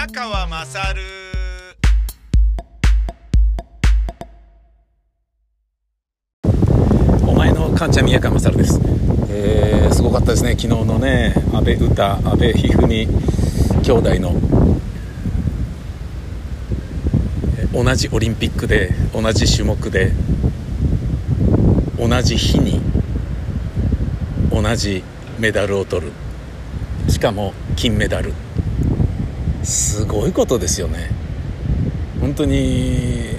宮川まさるお前のカンちゃん宮川勝です、えー、すごかったですね。昨日のね阿部詩阿部一二三兄弟の同じオリンピックで同じ種目で同じ日に同じメダルを取る。しかも金メダル。すごいことですよね。本当に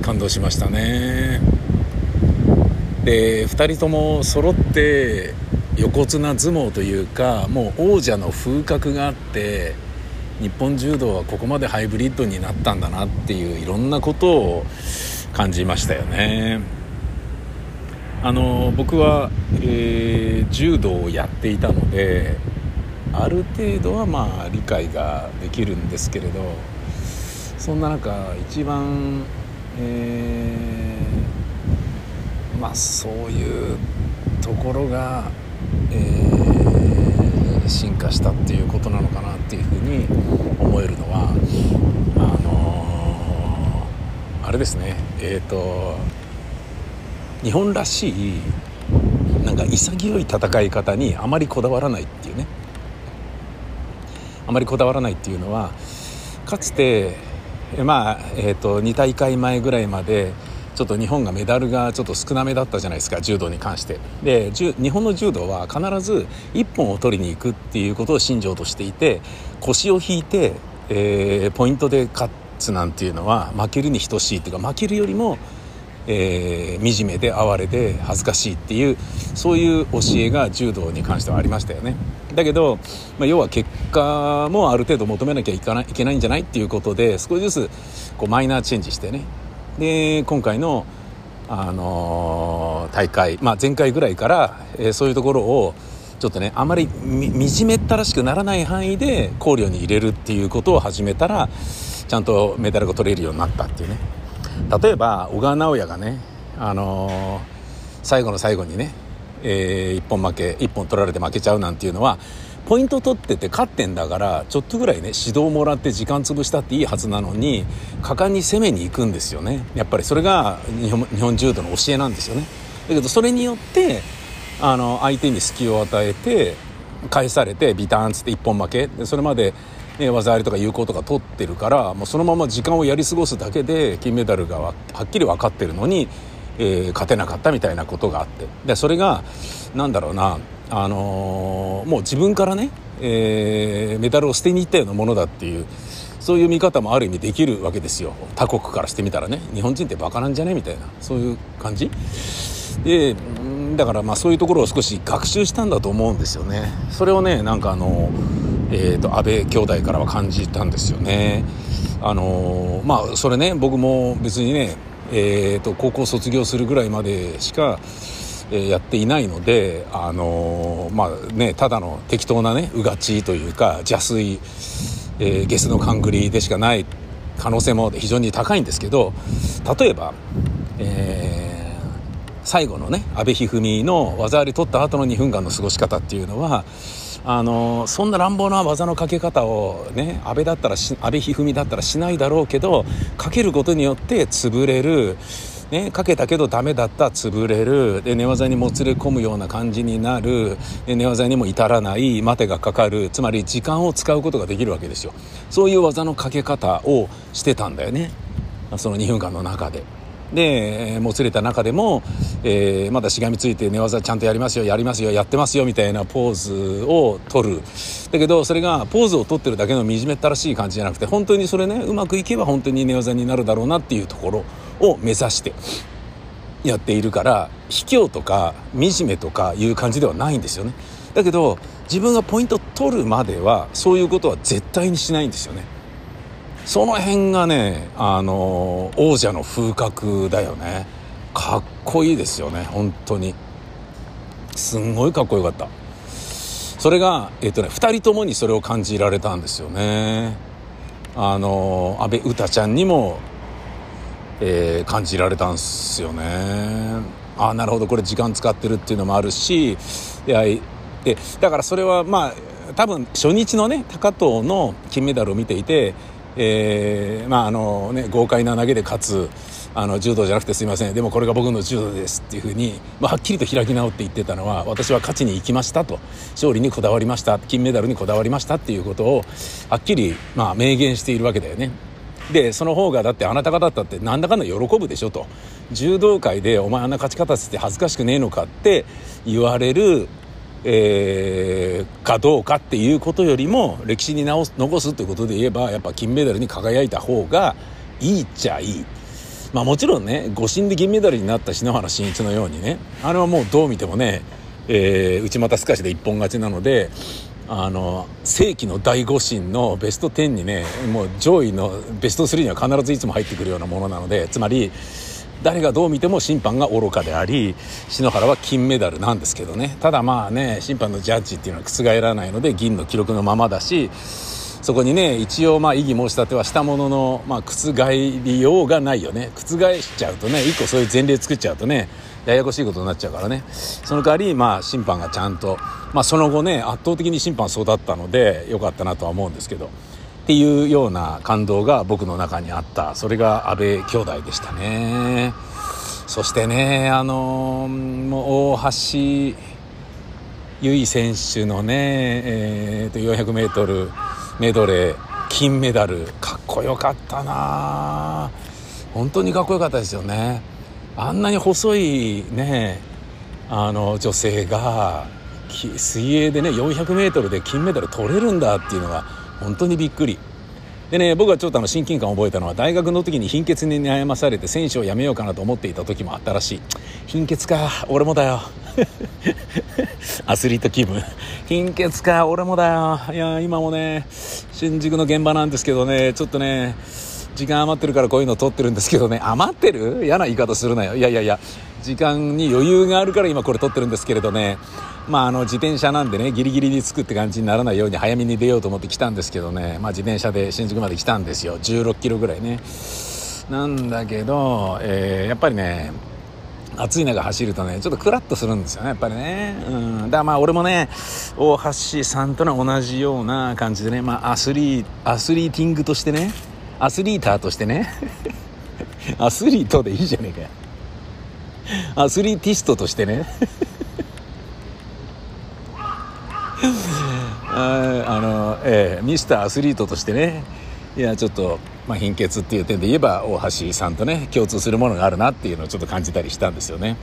感動しましたね。で2人とも揃って横綱相撲というかもう王者の風格があって日本柔道はここまでハイブリッドになったんだなっていういろんなことを感じましたよね。あの僕は、えー柔道をやっていたのである程度はまあ理解ができるんですけれどそんな中一番、えーまあそういうところが、えー進化したっていうことなのかなっていうふうに思えるのはあのーあれですね。えっ、と日本らしいなんか潔い戦い方にあまりこだわらないっていうね。あまりこだわらないっていうのはかつてまあ、えー、と2大会前ぐらいまでちょっと日本がメダルがちょっと少なめだったじゃないですか柔道に関して。で日本の柔道は必ず1本を取りに行くっていうことを信条としていて腰を引いて、えーポイントで勝つなんていうのは負けるに等しいっていうか負けるよりもえー惨めで哀れで恥ずかしいっていうそういう教えが柔道に関してはありましたよね。だけど、まあ、要は結果もある程度求めなきゃいかないいけないんじゃないっていうことで少しずつこうマイナーチェンジしてね。で今回の、あのー大会、まあ、前回ぐらいから、えーそういうところをちょっとねあまりみ惨めったらしくならない範囲で考慮に入れるっていうことを始めたらちゃんとメダルが取れるようになったっていうね。例えば小川直也がね、あのー最後の最後にね、えー一本負け一本取られて負けちゃうなんていうのはポイント取ってて勝ってんだからちょっとぐらいね指導もらって時間潰したっていいはずなのに果敢に攻めに行くんですよね。やっぱりそれが日本日本柔道の教えなんですよね。だけどそれによってあの相手に隙を与えて返されてビターンつって一本負け。でそれまで、ね、技ありとか有効とか取ってるからもうそのまま時間をやり過ごすだけで金メダルがはっきり分かってるのに、えー勝てなかったみたいなことがあって。でそれがなんだろうな、あのーもう自分からね、えーメダルを捨てに行ったようなものだっていうそういう見方もある意味できるわけですよ。他国からしてみたらね。日本人ってバカなんじゃねみたいな。そういう感じ。でだからまあそういうところを少し学習したんだと思うんですよね。それをねなんかあの、えー、と安倍兄弟からは感じたんですよね。あのまあそれね僕も別にね、えー、と高校卒業するぐらいまでしかえーやっていないので、あのーまあね、ただの適当なねうがちというか邪推、えーゲスの勘繰りでしかない可能性も非常に高いんですけど例えば、えー最後のね阿部一二三の技あり取った後の2分間の過ごし方っていうのはあのそんな乱暴な技のかけ方をね安倍だったらし安倍一二三だったらしないだろうけどかけることによって潰れる。ね、かけたけどダメだった潰れる。で寝技にもつれ込むような感じになる。で寝技にも至らない。待てがかかる。つまり時間を使うことができるわけですよ。そういう技のかけ方をしてたんだよね。その2分間の中で。でもつれた中でも、えーまだしがみついて寝技ちゃんとやりますよやりますよやってますよみたいなポーズを取る。だけどそれがポーズを取ってるだけの惨めったらしい感じじゃなくて本当にそれねうまくいけば本当に寝技になるだろうなっていうところを目指してやっているから卑怯とか惨めとかいう感じではないんですよね。だけど自分がポイント取るまではそういうことは絶対にしないんですよね。その辺がねあの王者の風格だよね。かっこいいですよね本当に。すんごいかっこよかった。それがえっとね2人ともにそれを感じられたんですよね。あの安倍詩ちゃんにもえー感じられたんですよね。あなるほど。これ時間使ってるっていうのもあるしいやでだからそれはまあ多分初日のね高藤の金メダルを見ていて、えー、まああのね豪快な投げで勝つあの柔道じゃなくてすいません。でもこれが僕の柔道ですっていうふうに、まあ、はっきりと開き直って言ってたのは私は勝ちに行きましたと。勝利にこだわりました。金メダルにこだわりましたっていうことをはっきり、まあ、明言しているわけだよね。でその方がだってあなた方だったってなんだかんだ喜ぶでしょと。柔道界でお前あんな勝ち方して恥ずかしくねえのかって言われる、えー、かどうかっていうことよりも歴史に直す残すということで言えばやっぱ金メダルに輝いた方がいいっちゃいい。まあもちろんね誤審で銀メダルになった篠原慎一のようにねあれはもうどう見てもね、えー、内股すかしで一本勝ちなのであの世紀の大誤審のベスト10にねもう上位のベスト3には必ずいつも入ってくるようなものなのでつまり誰がどう見ても審判が愚かであり篠原は金メダルなんですけどね。ただまあね審判のジャッジっていうのは覆らないので銀の記録のままだしそこにね一応まあ異議申し立てはしたものの、まあ、覆りようがないよね。覆しちゃうとね一個そういう前例作っちゃうとねややこしいことになっちゃうからね。その代わりまあ審判がちゃんと、まあ、その後ね圧倒的に審判育ったのでよかったなとは思うんですけど。っていうような感動が僕の中にあった。それが安倍兄弟でしたね。そしてねあのもう大橋悠依選手のね、えー、と 400m メドレー金メダル。かっこよかったな。本当にかっこよかったですよね。あんなに細いねあの女性が水泳でね 400m で金メダル取れるんだっていうのが本当にびっくり。でね僕はちょっとあの親近感を覚えたのは大学の時に貧血に悩まされて選手を辞めようかなと思っていた時もあったらしい。貧血か俺もだよ。アスリート気分。貧血か俺もだよ。いや今もね新宿の現場なんですけどねちょっとね時間余ってるからこういうの撮ってるんですけどね。余ってる？嫌な言い方するなよ。いやいやいや時間に余裕があるから今これ撮ってるんですけれどね。まああの自転車なんでねギリギリに着くって感じにならないように早めに出ようと思って来たんですけどね。まあ自転車で新宿まで来たんですよ。16キロぐらいね。なんだけど、えー、やっぱりね暑い中走るとねちょっとクラッとするんですよねやっぱりね。うん。だからまあ俺もね大橋さんとの同じような感じでねまあアスリーアスリーティングとしてねアスリーターとしてね アスリートでいいじゃねえかアスリーティストとしてね。あの、えー、ミスターアスリートとしてね。いやちょっと、まあ、貧血っていう点で言えば大橋さんとね共通するものがあるなっていうのをちょっと感じたりしたんですよね。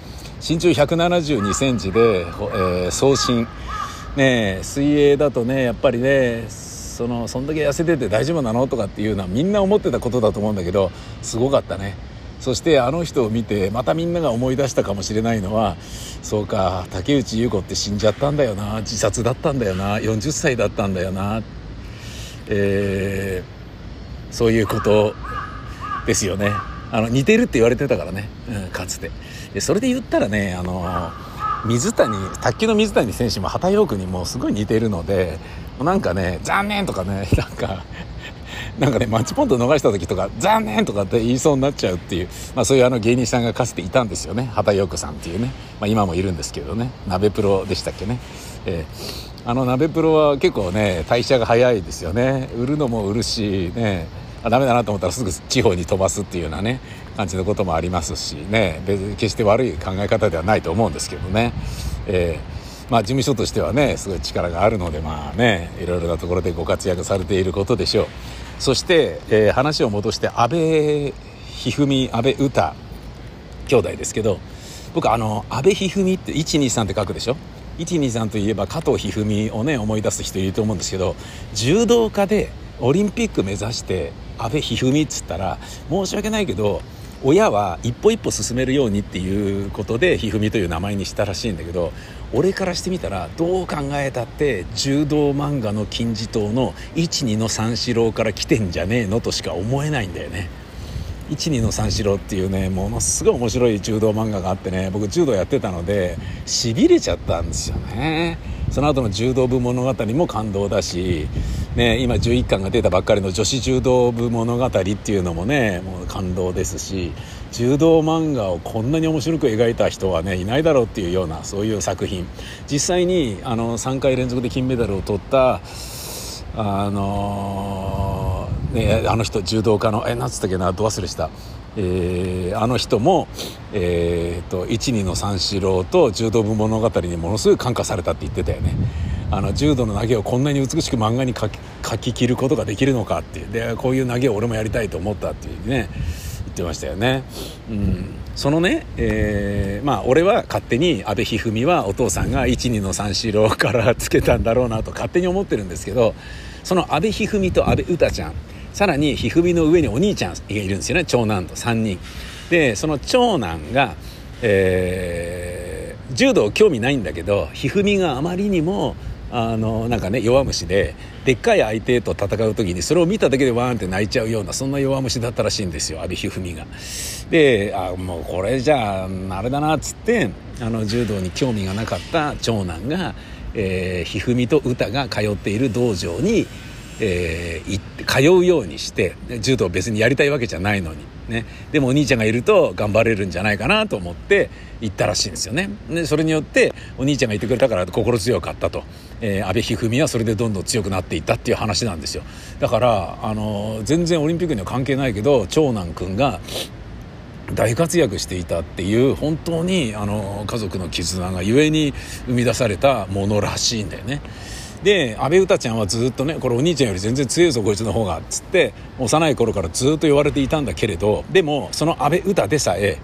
身長1 7 2センチで、えー、送信。ね水泳だとねやっぱりねそのそんだけ痩せてて大丈夫なのとかっていうのはみんな思ってたことだと思うんだけどすごかったね。そしてあの人を見てまたみんなが思い出したかもしれないのはそうか竹内優子って死んじゃったんだよな自殺だったんだよな40歳だったんだよな、えー、そういうことですよね。あの似てるって言われてたからね、うん、かつて。でそれで言ったらねあの水谷卓球の水谷選手も畑陽区にもすごい似てるのでなんかね残念とかねなんかなんかねマッチポント逃した時とか残念とかって言いそうになっちゃうっていう、まあ、そういうあの芸人さんがかつていたんですよね。畑陽子さんっていうね、まあ、今もいるんですけどね。鍋プロでしたっけね、えー、あの鍋プロは結構ね代謝が早いですよね。売るのも売るしね。あダメだなと思ったらすぐ地方に飛ばすっていうようなね感じのこともありますしね。別に決して悪い考え方ではないと思うんですけどね、えーまあ、事務所としてはねすごい力があるのでまあねいろいろなところでご活躍されていることでしょう。そして、えー、話を戻して安倍一二三安倍詩兄弟ですけど僕あの安倍一二三って123って書くでしょ？123といえば加藤一二三をね思い出す人いると思うんですけど柔道家でオリンピック目指して安倍一二三っつったら申し訳ないけど親は一歩一歩進めるようにっていうことでひふみという名前にしたらしいんだけど俺からしてみたらどう考えたって柔道漫画の金字塔の12の三四郎から来てんじゃねえのとしか思えないんだよね。12の三四郎っていうねものすごい面白い柔道漫画があってね僕柔道やってたのでしびれちゃったんですよねその後の柔道部物語も感動だしね、今11巻が出たばっかりの女子柔道部物語っていうのもねもう感動ですし柔道漫画をこんなに面白く描いた人はねいないだろうっていうようなそういう作品実際にあの3回連続で金メダルを取ったあのー、ね、あの人柔道家のえなつったっけなど忘れした、えー、あの人も、えーと、一二の三四郎と柔道部物語にものすごい感化されたって言ってたよね。あの柔道の投げをこんなに美しく漫画に書き書き切ることができるのかっていう。でこういう投げを俺もやりたいと思ったっていうね言ってましたよね。うん。そのね、えー、まあ俺は勝手に阿部一二三はお父さんが一二の三四郎からつけたんだろうなと勝手に思ってるんですけどその阿部一二三と阿部詩ちゃんさらに一二三の上にお兄ちゃんがいるんですよね長男と3人。でその長男が、えー、柔道興味ないんだけど一二三があまりにもあのなんかね弱虫ででっかい相手と戦う時にそれを見ただけでワーンって泣いちゃうようなそんな弱虫だったらしいんですよ阿部一二三が。であもうこれじゃああれだなっつってあの柔道に興味がなかった長男が、えー、一二三と歌が通っている道場に、えー、行って通うようにして柔道別にやりたいわけじゃないのに。ね、でもお兄ちゃんがいると頑張れるんじゃないかなと思って行ったらしいんですよね。でそれによってお兄ちゃんがいてくれたから心強かったと、えー、阿部一二三はそれでどんどん強くなっていったっていう話なんですよ。だからあの全然オリンピックには関係ないけど長男くんが大活躍していたっていう本当にあの家族の絆がゆえに生み出されたものらしいんだよね。で阿部詩ちゃんはずっとねこれお兄ちゃんより全然強いぞこいつの方がっつって幼い頃からずっと言われていたんだけれどでもその阿部詩でさえ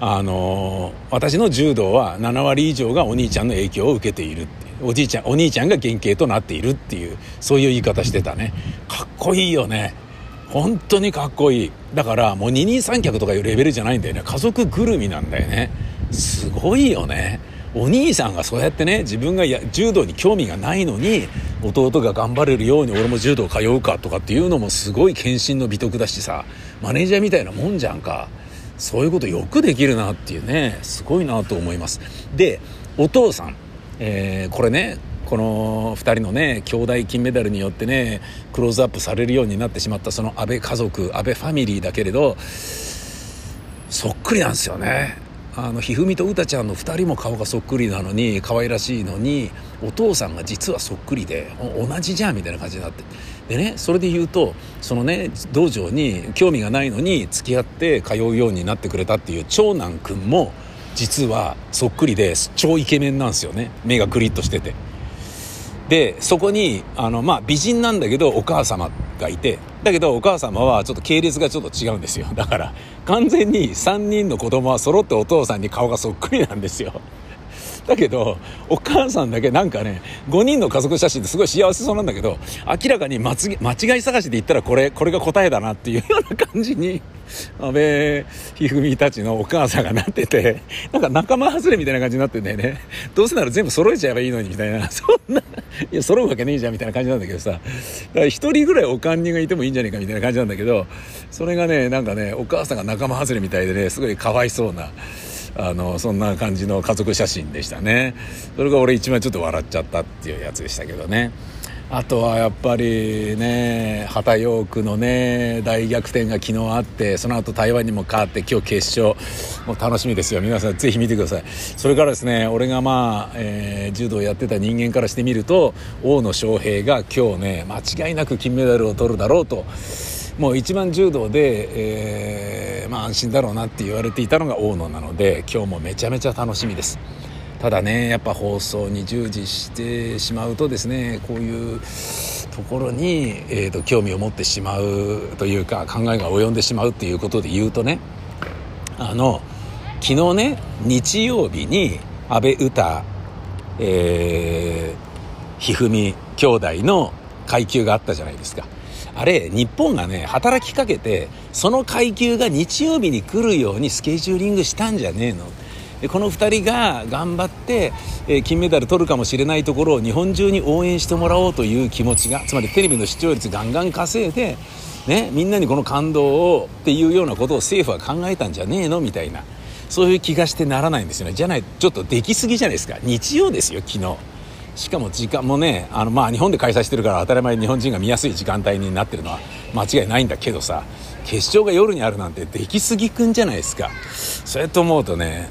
あの私の柔道は7割以上がお兄ちゃんの影響を受けているっておじいちゃんお兄ちゃんが原型となっているっていうそういう言い方してたね。かっこいいよね。本当にかっこいい。だからもう二人三脚とかいうレベルじゃないんだよね。家族ぐるみなんだよね。すごいよね。お兄さんがそうやってね自分がや柔道に興味がないのに弟が頑張れるように俺も柔道通うかとかっていうのもすごい献身の美徳だしさマネージャーみたいなもんじゃんか。そういうことよくできるなっていうねすごいなと思います。でお父さん、えー、これねこの2人のね兄弟金メダルによってねクローズアップされるようになってしまったその安倍家族安倍ファミリーだけれどそっくりなんですよね。あのひふみとうたちゃんの2人も顔がそっくりなのに可愛らしいのにお父さんが実はそっくりで同じじゃんみたいな感じになって。でねそれで言うとそのね道場に興味がないのに付き合って通うようになってくれたっていう長男くんも実はそっくりで超イケメンなんですよね。目がクリッとしてて。でそこにあの、まあ、美人なんだけどお母様。がいてだけどお母様はちょっと系列がちょっと違うんですよ。だから完全に3人の子供は揃ってお父さんに顔がそっくりなんですよ。だけどお母さんだけなんかね5人の家族写真ってすごい幸せそうなんだけど明らかに間違い探しで言ったらこれこれが答えだなっていうような感じに安倍一二三たちのお母さんがなっててなんか仲間外れみたいな感じになってんだよね。どうせなら全部揃えちゃえばいいのにみたいな。そんないや揃うわけねえじゃんみたいな感じなんだけどさ。だから1人ぐらいおかんにがいてもいいんじゃねえかみたいな感じなんだけどそれがねなんかねお母さんが仲間外れみたいでねすごいかわいそうなあのそんな感じの家族写真でしたね。それが俺一番ちょっと笑っちゃったっていうやつでしたけどね。あとはやっぱりね畑陽区のね大逆転が昨日あってその後台湾にも勝って今日決勝。もう楽しみですよ。皆さんぜひ見てください。それからですね俺がまあ、えー、柔道やってた人間からしてみると大野将平が今日ね間違いなく金メダルを取るだろうともう一番柔道で、えー、まあ安心だろうなって言われていたのが大野なので今日もめちゃめちゃ楽しみですただねやっぱ放送に従事してしまうとですねこういうところに、えーと、興味を持ってしまうというか考えが及んでしまうっていうことで言うとねあの昨日ね日曜日に阿部詩、えー、一二三兄弟の階級があったじゃないですか。あれ、日本がね、働きかけて、その階級が日曜日に来るようにスケジューリングしたんじゃねえの。でこの2人が頑張って、えー、金メダル取るかもしれないところを日本中に応援してもらおうという気持ちがつまりテレビの視聴率ガンガン稼いで、ね、みんなにこの感動をっていうようなことを政府は考えたんじゃねえのみたいなそういう気がしてならないんですよね。じゃないちょっとできすぎじゃないですか。日曜ですよ昨日。しかも時間もねあのまあ日本で開催してるから当たり前日本人が見やすい時間帯になってるのは間違いないんだけどさ決勝が夜にあるなんて出来すぎくんじゃないですか。そうやって思うとね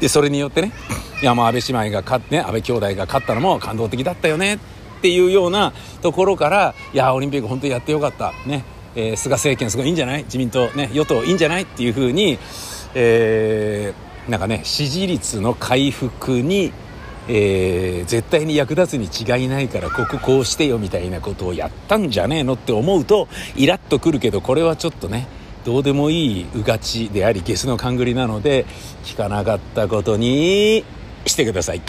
でそれによってね山安倍姉妹が勝ってね安倍兄弟が勝ったのも感動的だったよねっていうようなところからいやオリンピック本当にやってよかった。ね、えー、菅政権すごいいいんじゃない？自民党ね与党いいんじゃない？っていうふうに、えー、なんかね支持率の回復にえー、絶対に役立つに違いないからこここうしてよみたいなことをやったんじゃねえのって思うとイラッとくるけどこれはちょっとねどうでもいいうがちでありゲスの勘繰りなので聞かなかったことにしてください。